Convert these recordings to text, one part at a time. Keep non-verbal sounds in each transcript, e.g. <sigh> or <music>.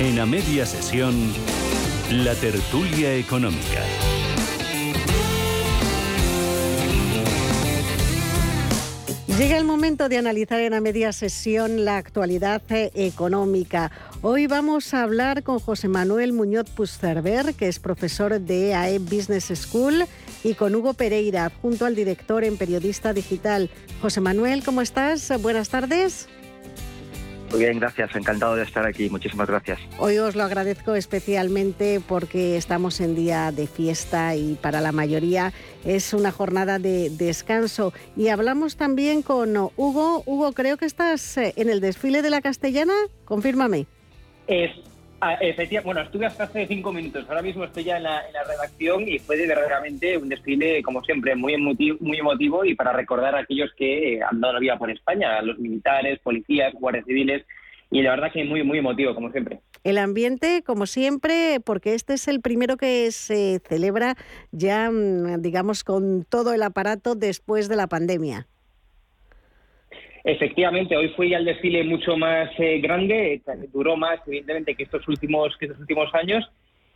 En a media sesión, la tertulia económica. Llega el momento de analizar en a media sesión la actualidad económica. Hoy vamos a hablar con José Manuel Muñoz Pusterber, que es profesor de AE Business School, y con Hugo Pereira, junto al director en Periodista Digital. José Manuel, ¿cómo estás? Buenas tardes. Muy bien, gracias. Encantado de estar aquí. Muchísimas gracias. Hoy os lo agradezco especialmente porque estamos en día de fiesta y para la mayoría es una jornada de descanso. Y hablamos también con Hugo. Hugo, creo que estás eh, en el desfile de la Castellana. Confírmame. Ah, efectivamente, bueno, estuve hasta hace cinco minutos. Ahora mismo estoy ya en la, redacción y fue verdaderamente un desfile, como siempre, muy emotivo, muy emotivo y para recordar a aquellos que han dado la vida por España, a los militares, policías, guardias civiles. Y la verdad que muy, muy emotivo, como siempre. El ambiente, como siempre, porque este es el primero que se celebra ya, mm, digamos, con todo el aparato después de la pandemia. Efectivamente, hoy fui al desfile mucho más eh, grande, duró más evidentemente que estos últimos que estos últimos años.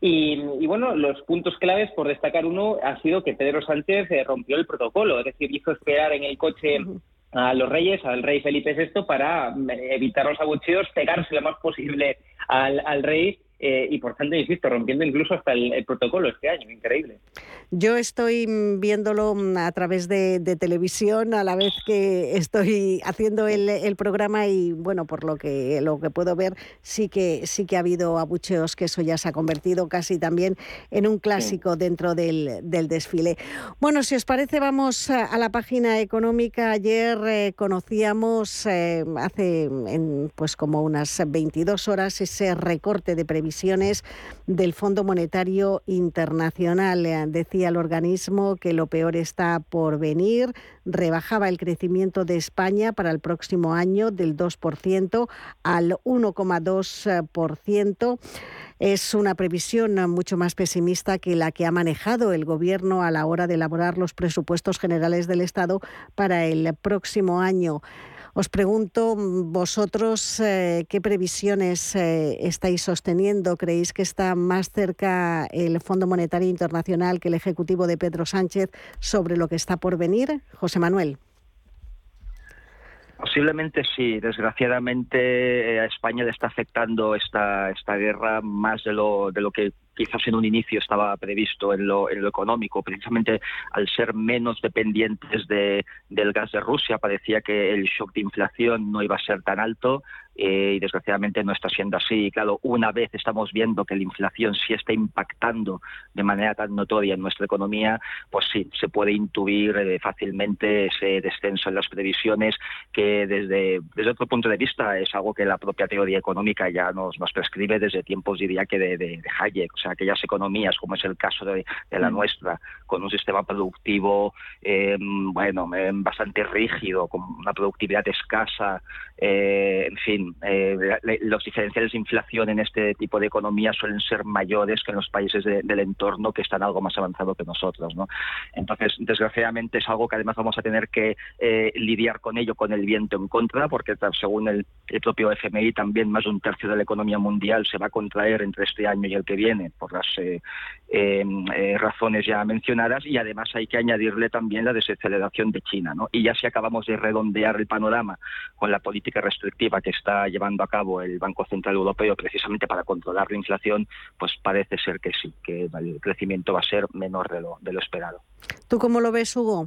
Y, bueno, los puntos claves, por destacar uno, ha sido que Pedro Sánchez eh, rompió el protocolo, es decir, hizo esperar en el coche a los reyes, al rey Felipe VI, para eh, evitar los abucheos, pegarse lo más posible al, al rey eh, y por tanto, insisto, rompiendo incluso hasta el, protocolo este año, increíble. Yo estoy viéndolo a través de, televisión a la vez que estoy haciendo el, programa y bueno, por lo que lo que puedo ver sí que sí que ha habido abucheos que eso ya se ha convertido casi también en un clásico dentro del, desfile. Bueno, si os parece vamos a, la página económica. Ayer eh, conocíamos eh, hace pues como unas 22 horas ese recorte de previsión del Fondo Monetario Internacional. Eh, decía el organismo que lo peor está por venir. Rebajaba el crecimiento de España para el próximo año del 2% al 1,2%. Es una previsión mucho más pesimista que la que ha manejado el Gobierno a la hora de elaborar los presupuestos generales del Estado para el próximo año. Os pregunto, vosotros, eh, ¿qué previsiones eh, estáis sosteniendo? ¿Creéis que está más cerca el Fondo Monetario Internacional que el Ejecutivo de Pedro Sánchez sobre lo que está por venir? José Manuel. Posiblemente sí. Desgraciadamente eh, a España le está afectando esta, esta guerra más de lo, de lo que quizás en un inicio estaba previsto en lo, en lo económico, precisamente al ser menos dependientes de, del gas de Rusia, parecía que el shock de inflación no iba a ser tan alto eh, y desgraciadamente no está siendo así. claro, una vez estamos viendo que la inflación sí está impactando de manera tan notoria en nuestra economía, pues sí, se puede intuir eh, fácilmente ese descenso en las previsiones que desde, desde otro punto de vista es algo que la propia teoría económica ya nos, nos prescribe desde tiempos, diría que de, de, de Hayek sea, aquellas economías, como es el caso de, la mm. nuestra, con un sistema productivo, eh, bueno, eh, bastante rígido, con una productividad escasa, eh, en fin, los diferenciales de inflación en este tipo de economía suelen ser mayores que en los países del entorno que están algo más avanzados que nosotros, ¿no? Entonces, desgraciadamente es algo que además vamos a tener que lidiar con ello con el viento en contra, porque según el, el propio FMI también más de un tercio de la economía mundial se va a contraer entre este año y el que viene por las eh, em, eh, razones ya mencionadas y además hay que añadirle también la desaceleración de China. ¿no? Y ya si acabamos de redondear el panorama con la política restrictiva que está llevando a cabo el Banco Central Europeo precisamente para controlar la inflación, pues parece ser que sí, que el crecimiento va a ser menor de lo, de lo esperado. ¿Tú cómo lo ves, Hugo?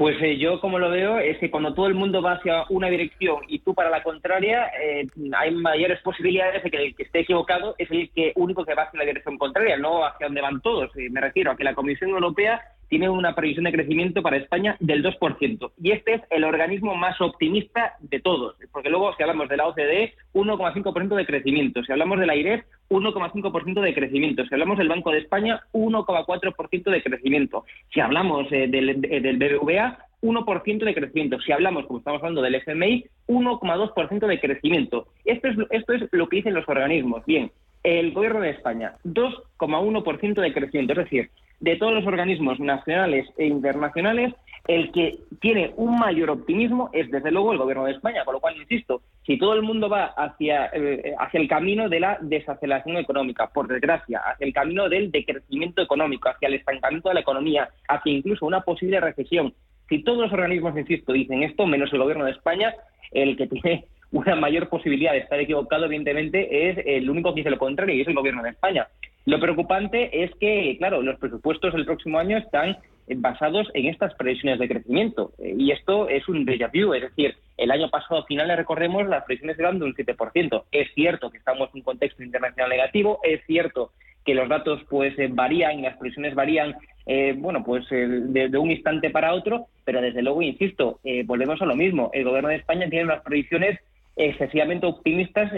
Pues eh, yo como lo veo es que cuando todo el mundo va hacia una dirección y tú para la contraria, eh, hay mayores posibilidades de que el que esté equivocado es el que único que va hacia la dirección contraria, no hacia donde van todos. Eh, me refiero a que la Comisión Europea tiene una previsión de crecimiento para España del 2%. Y este es el organismo más optimista de todos, porque luego si hablamos de la OCDE, 1,5% de crecimiento. Si hablamos de la IREF, 1,5% de crecimiento. Si hablamos del Banco de España, 1,4% de crecimiento. Si hablamos eh, del, del BBVA, 1% de crecimiento. Si hablamos, como estamos hablando del FMI, 1,2% de crecimiento. Esto es, esto es lo que dicen los organismos. Bien, el Gobierno de España, 2,1% de crecimiento. Es decir, de todos los organismos nacionales e internacionales, El que tiene un mayor optimismo es, desde luego, el Gobierno de España, con lo cual, insisto, si todo el mundo va hacia, eh, hacia el camino de la desaceleración económica, por desgracia, hacia el camino del decrecimiento económico, hacia el estancamiento de la economía, hacia incluso una posible recesión, si todos los organismos, insisto, dicen esto, menos el Gobierno de España, el que <laughs> tiene una mayor posibilidad de estar equivocado, evidentemente, es el único que dice lo contrario, y es el Gobierno de España. Lo preocupante es que, claro, los presupuestos del próximo año están basados en estas previsiones de crecimiento. Y esto es un déjà vu, es decir, el año pasado, a finales, recordemos, las previsiones eran de un 7%. Es cierto que estamos en un contexto internacional negativo, es cierto que los datos pues eh, varían, las previsiones varían, eh, bueno, pues de, un instante para otro, pero desde luego, insisto, eh, volvemos a lo mismo. El gobierno de España tiene unas previsiones excesivamente optimistas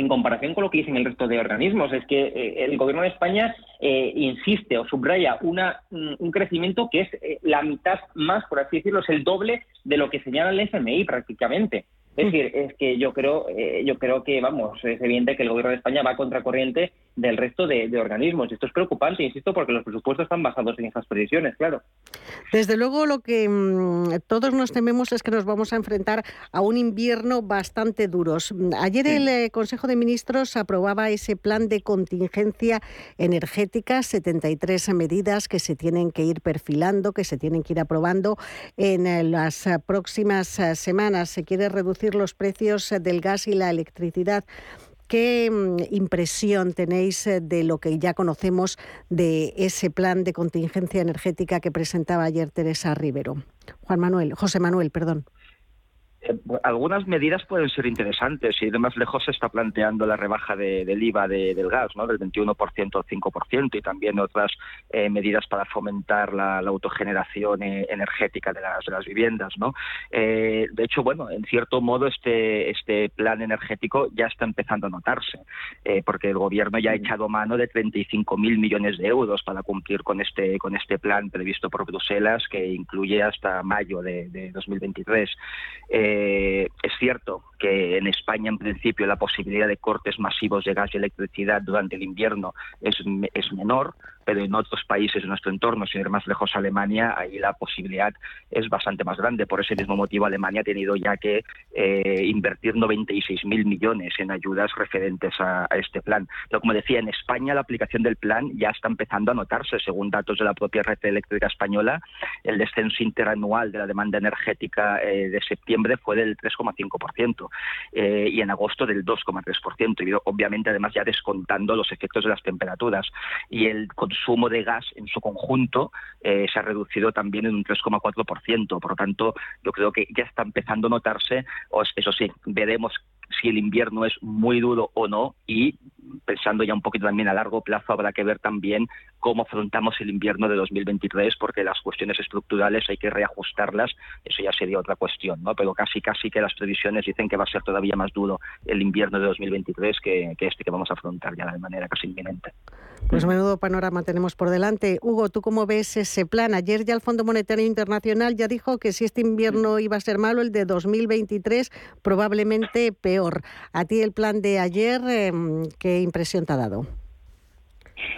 en comparación con lo que dicen el resto de organismos. Es que eh, el Gobierno de España eh, insiste o subraya una, un crecimiento que es eh, la mitad más, por así decirlo, es el doble de lo que señala el FMI prácticamente. Es decir, es que yo creo, eh, yo creo que, vamos, es evidente que el gobierno de España va a contracorriente del resto de, organismos. Esto es preocupante, insisto, porque los presupuestos están basados en esas previsiones, claro. Desde luego, lo que mm, todos nos tememos es que nos vamos a enfrentar a un invierno bastante duro. Ayer el eh, Consejo de Ministros aprobaba ese plan de contingencia energética, 73 medidas que se tienen que ir perfilando, que se tienen que ir aprobando en eh, las próximas semanas. Se quiere reducir los precios eh, del gas y la electricidad. ¿Qué mm, impresión tenéis eh, de lo que ya conocemos de ese plan de contingencia energética que presentaba ayer Teresa Rivero? Juan Manuel, José Manuel, perdón. Eh, algunas medidas pueden ser interesantes. y de más lejos se está planteando la rebaja del IVA del gas, ¿no? del 21% al 5%, y también otras eh, medidas para fomentar la, autogeneración eh, energética de las, de las viviendas. ¿no? de hecho, bueno, en cierto modo este, este plan energético ya está empezando a notarse, porque el Gobierno ya ha echado mano de 35.000 millones de euros para cumplir con este, con este plan previsto por Bruselas, que incluye hasta mayo de, de 2023. Eh, es cierto que en España, en principio, la posibilidad de cortes masivos de gas y electricidad durante el invierno es, es menor, pero en otros países de nuestro entorno, sin ir más lejos Alemania, ahí la posibilidad es bastante más grande. Por ese mismo motivo, Alemania ha tenido ya que eh, invertir 96.000 millones en ayudas referentes a, este plan. Pero como decía, en España la aplicación del plan ya está empezando a notarse. Según datos de la propia red eléctrica española, el descenso interanual de la demanda energética eh, de septiembre fue del 3,5% eh, y en agosto del 2,3%. Y obviamente, además, ya descontando los efectos de las temperaturas. Y el consumo de gas en su conjunto eh, se ha reducido también en un 3,4%. Por lo tanto, yo creo que ya está empezando a notarse, eso sí, veremos si el invierno es muy duro o no y pensando ya un poquito también a largo plazo habrá que ver también cómo afrontamos el invierno de 2023 porque las cuestiones estructurales hay que reajustarlas, eso ya sería otra cuestión, ¿no? Pero casi casi que las previsiones dicen que va a ser todavía más duro el invierno de 2023 que, que este que vamos a afrontar ya de manera casi inminente. Pues menudo panorama tenemos por delante. Hugo, ¿tú cómo ves ese plan? Ayer ya el Fondo Monetario Internacional ya dijo que si este invierno iba a ser malo, el de 2023 probablemente peor. A ti el plan de ayer, em, ¿qué impresión te ha dado?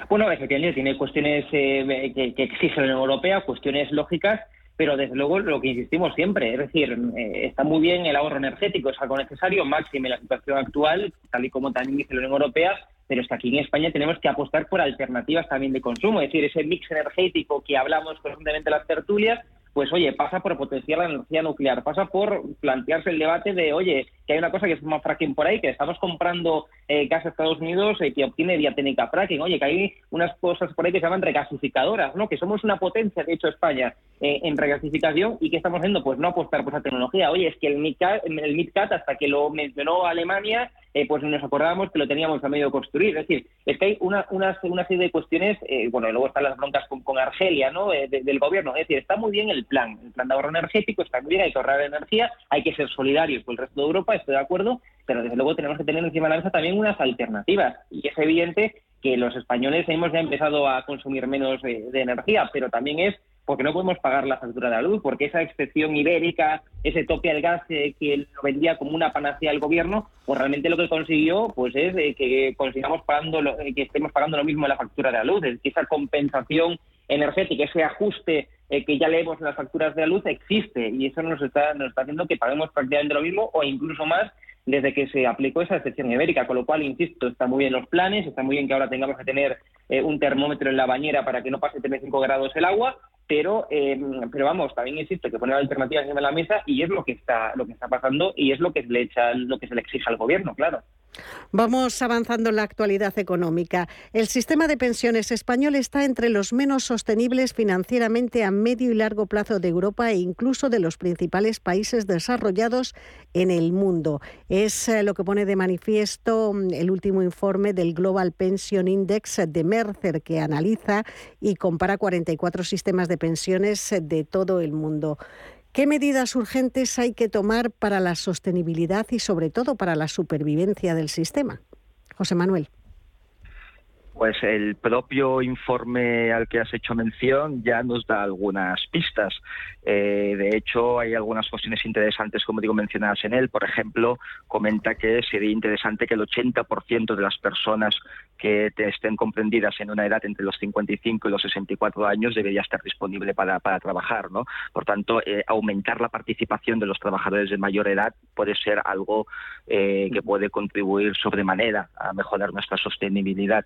Bueno, efectivamente tiene cuestiones eh, que, que exige la Unión Europea, cuestiones lógicas, pero desde luego lo que insistimos siempre, es decir, eh, está muy bien el ahorro energético, es algo necesario, máximo en la situación actual, tal y como también dice la Unión Europea, pero es que aquí en España tenemos que apostar por alternativas también de consumo, es decir, ese mix energético que hablamos constantemente en las tertulias, pues oye, pasa por potenciar la energía nuclear, pasa por plantearse el debate de, oye, que hay una cosa que es más fracking por ahí, que estamos comprando eh, gas a Estados Unidos eh, que obtiene vía técnica fracking, oye, que hay unas cosas por ahí que se llaman regasificadoras, ¿no? Que somos una potencia, de hecho, España eh, en regasificación y ¿qué estamos haciendo? Pues no apostar por esa tecnología. Oye, es que el MidCat, el MidCat hasta que lo mencionó Alemania, eh, pues nos acordábamos que lo teníamos a medio construir. Es decir, es que hay una, una, una serie de cuestiones, eh, bueno, y luego están las broncas con, Argelia, ¿no? Eh, del gobierno. Es decir, está muy bien el plan, el plan de ahorro energético, está muy bien, hay que ahorrar energía, hay que ser solidarios con el resto de Europa, estoy de acuerdo, pero desde luego tenemos que tener encima de la mesa también unas alternativas. Y es evidente que los españoles hemos ya empezado a consumir menos de energía, pero también es porque no podemos pagar la factura de la luz, porque esa excepción ibérica, ese tope al gas que lo vendía como una panacea al gobierno, pues realmente lo que consiguió pues es eh, que consigamos pagando eh, que estemos pagando lo mismo en la factura de la luz, es que esa compensación energética, ese ajuste eh, que ya leemos en las facturas de la luz existe y eso nos está, nos está haciendo que paguemos prácticamente lo mismo o incluso más desde que se aplicó esa excepción ibérica, con lo cual, insisto, está muy bien los planes, está muy bien que ahora tengamos que tener un termómetro en la bañera para que no pase 35 grados el agua, pero eh, pero vamos, también insisto que poner alternativas encima de la mesa y es lo que está lo que está pasando y es lo que le echa lo que se le exige al gobierno, claro. Vamos avanzando en la actualidad económica. El sistema de pensiones español está entre los menos sostenibles financieramente a medio y largo plazo de Europa e incluso de los principales países desarrollados en el mundo. Es eh, lo que pone de manifiesto mm, el último informe del Global Pension Index de Mercer, que analiza y compara 44 sistemas de pensiones de todo el mundo. ¿Qué medidas urgentes hay que tomar para la sostenibilidad y sobre todo para la supervivencia del sistema? José Manuel. Pues el propio informe al que has hecho mención ya nos da algunas pistas. Eh, de hecho, hay algunas cuestiones interesantes, como digo, mencionadas en él. Por ejemplo, comenta que sería interesante que el 80% de las personas que estén comprendidas en una edad entre los 55 y los 64 años debería estar disponible para, trabajar. ¿no? Por tanto, eh, aumentar la participación de los trabajadores de mayor edad puede ser algo eh, que puede contribuir sobremanera a mejorar nuestra sostenibilidad.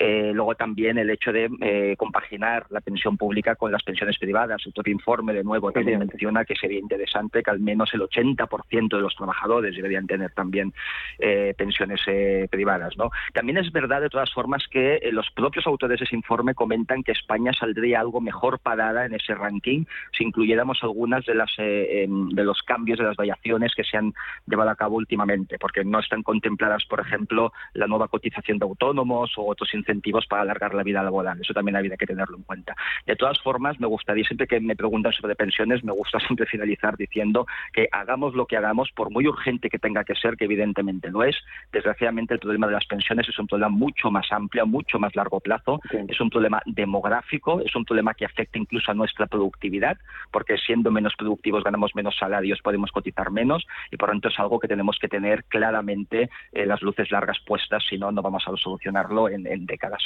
Eh, luego también el hecho de eh, compaginar la pensión pública con las pensiones privadas. El propio informe, de nuevo, también menciona que sería interesante que al menos el 80% de los trabajadores deberían tener también eh, pensiones privadas. ¿no? También es verdad, de todas formas, que los propios autores de ese informe comentan que España saldría algo mejor parada en ese ranking si incluyéramos algunas de, las, em, de los cambios, de las variaciones que se han llevado a cabo últimamente, porque no están contempladas, por ejemplo, la nueva cotización de autónomos o otros incentivos para alargar la vida laboral. Eso también habría que tenerlo en cuenta. De todas formas, me gustaría, siempre que me preguntan sobre pensiones, me gusta <laughs> siempre finalizar diciendo que hagamos lo que hagamos, por muy urgente que tenga que ser, que evidentemente lo es. Desgraciadamente, el problema de las pensiones es un problema mucho más amplio, mucho más largo plazo. Es un problema demográfico, es un problema que afecta incluso a nuestra productividad, porque siendo menos productivos ganamos menos salarios, podemos cotizar menos y por tanto es algo que tenemos que tener claramente eh, las luces largas puestas, si no, no vamos a solucionarlo en, en décadas.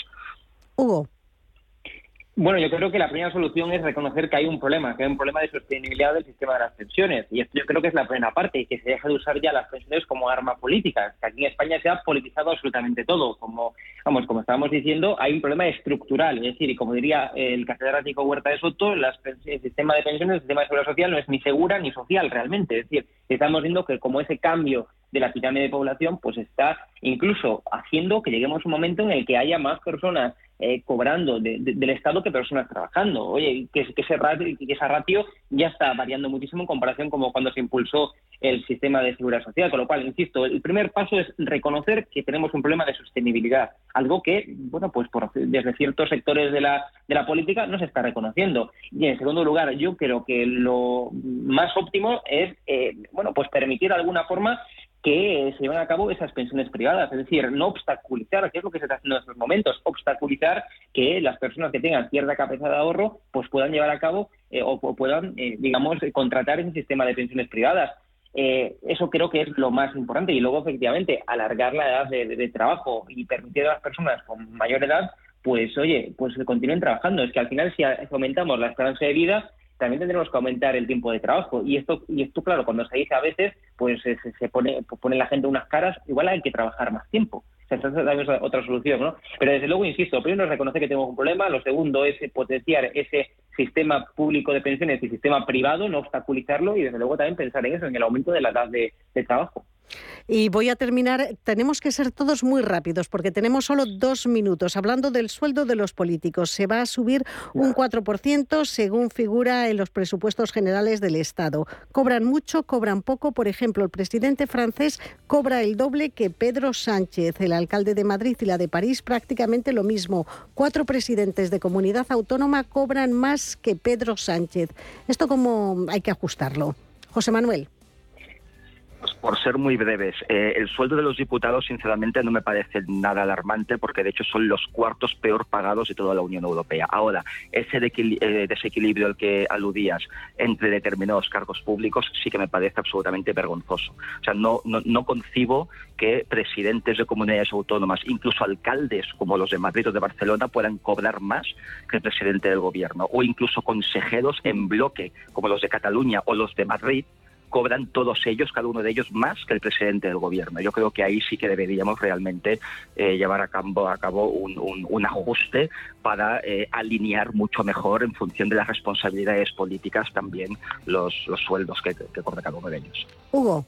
Hugo. Bueno, yo creo que la primera solución es reconocer que hay un problema, que hay un problema de sostenibilidad del sistema de las pensiones. Y esto yo creo que es la primera parte, y que se deja de usar ya las pensiones como arma política. Que aquí en España se ha politizado absolutamente todo. Como, vamos, como estábamos diciendo, hay un problema estructural. Es decir, y como diría el catedrático Huerta de Soto, el sistema de pensiones, el sistema de seguridad social no es ni segura ni social realmente. Es decir, estamos viendo que como ese cambio de la pirámide de población, pues está incluso haciendo que lleguemos a un momento en el que haya más personas eh, cobrando del Estado que personas trabajando. Oye, que, que, ese ratio, que esa ratio ya está variando muchísimo en comparación como cuando se impulsó el sistema de seguridad social. Con lo cual, insisto, el primer paso es reconocer que tenemos un problema de sostenibilidad, algo que, bueno, pues por, desde ciertos sectores de la, de la política no se está reconociendo. Y en segundo lugar, yo creo que lo más óptimo es, eh, bueno, pues permitir de alguna forma que se lleven a cabo esas pensiones privadas, es decir, no obstaculizar, que es lo que se está haciendo en estos momentos, obstaculizar que las personas que tengan cierta capacidad de ahorro pues puedan llevar a cabo eh, o, puedan, eh, digamos, contratar ese sistema de pensiones privadas. Eh, eso creo que es lo más importante y luego, efectivamente, alargar la edad de, trabajo y permitir a las personas con mayor edad pues oye, pues continúen trabajando. Es que al final si aumentamos la esperanza de vida, también tendremos que aumentar el tiempo de trabajo. Y esto, y esto claro, cuando se dice a veces, pues se, pone, pone la gente unas caras, igual hay que trabajar más tiempo. Esa es otra solución, ¿no? Pero desde luego, insisto, primero es reconocer que tenemos un problema, lo segundo es potenciar ese sistema público de pensiones y sistema privado, no obstaculizarlo y desde luego también pensar en eso, en el aumento de la edad de trabajo. Y voy a terminar, tenemos que ser todos muy rápidos porque tenemos solo dos minutos. Hablando del sueldo de los políticos, se va a subir un 4% según figura en los presupuestos generales del Estado. Cobran mucho, cobran poco. Por ejemplo, el presidente francés cobra el doble que Pedro Sánchez, el alcalde de Madrid y la de París prácticamente lo mismo. Cuatro presidentes de comunidad autónoma cobran más que Pedro Sánchez. ¿Esto cómo hay que ajustarlo? José Manuel. Pues por ser muy breves, eh, el sueldo de los diputados, sinceramente, no me parece nada alarmante porque, de hecho, son los cuartos peor pagados de toda la Unión Europea. Ahora, ese eh, desequilibrio al que aludías entre determinados cargos públicos sí que me parece absolutamente vergonzoso. O sea, no, no, no concibo que presidentes de comunidades autónomas, incluso alcaldes como los de Madrid o de Barcelona, puedan cobrar más que el presidente del gobierno, o incluso consejeros en bloque como los de Cataluña o los de Madrid, cobran todos ellos, cada uno de ellos, más que el presidente del gobierno. Yo creo que ahí sí que deberíamos realmente eh, llevar a cabo, a cabo un, ajuste para eh, alinear mucho mejor en función de las responsabilidades políticas también los, los sueldos que, que cobra cada uno de ellos. Hugo.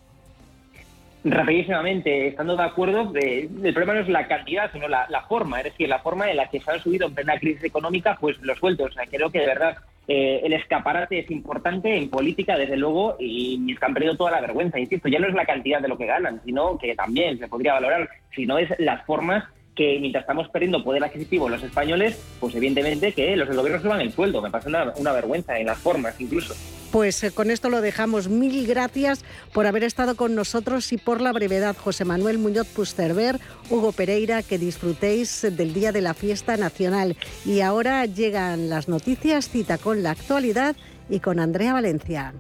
Rapidísimamente, estando de acuerdo, el problema no es la cantidad, sino la, forma, es decir, la forma en la que se han subido en plena crisis económica pues los sueldos. O sea, creo que de verdad eh, el escaparate es importante en política, desde luego, y es que han perdido toda la vergüenza. Insisto, ya no es la cantidad de lo que ganan, sino que también se podría valorar, sino es las formas que mientras estamos perdiendo poder adquisitivo los españoles, pues evidentemente que los del gobierno suban el sueldo. Me pasa una, una vergüenza en las formas incluso. Pues eh, con esto lo dejamos. Mil gracias por haber estado con nosotros y por la brevedad. José Manuel Muñoz Pusterber, Hugo Pereira, que disfrutéis del día de la fiesta nacional. Y ahora llegan las noticias, cita con la actualidad y con Andrea Valencia.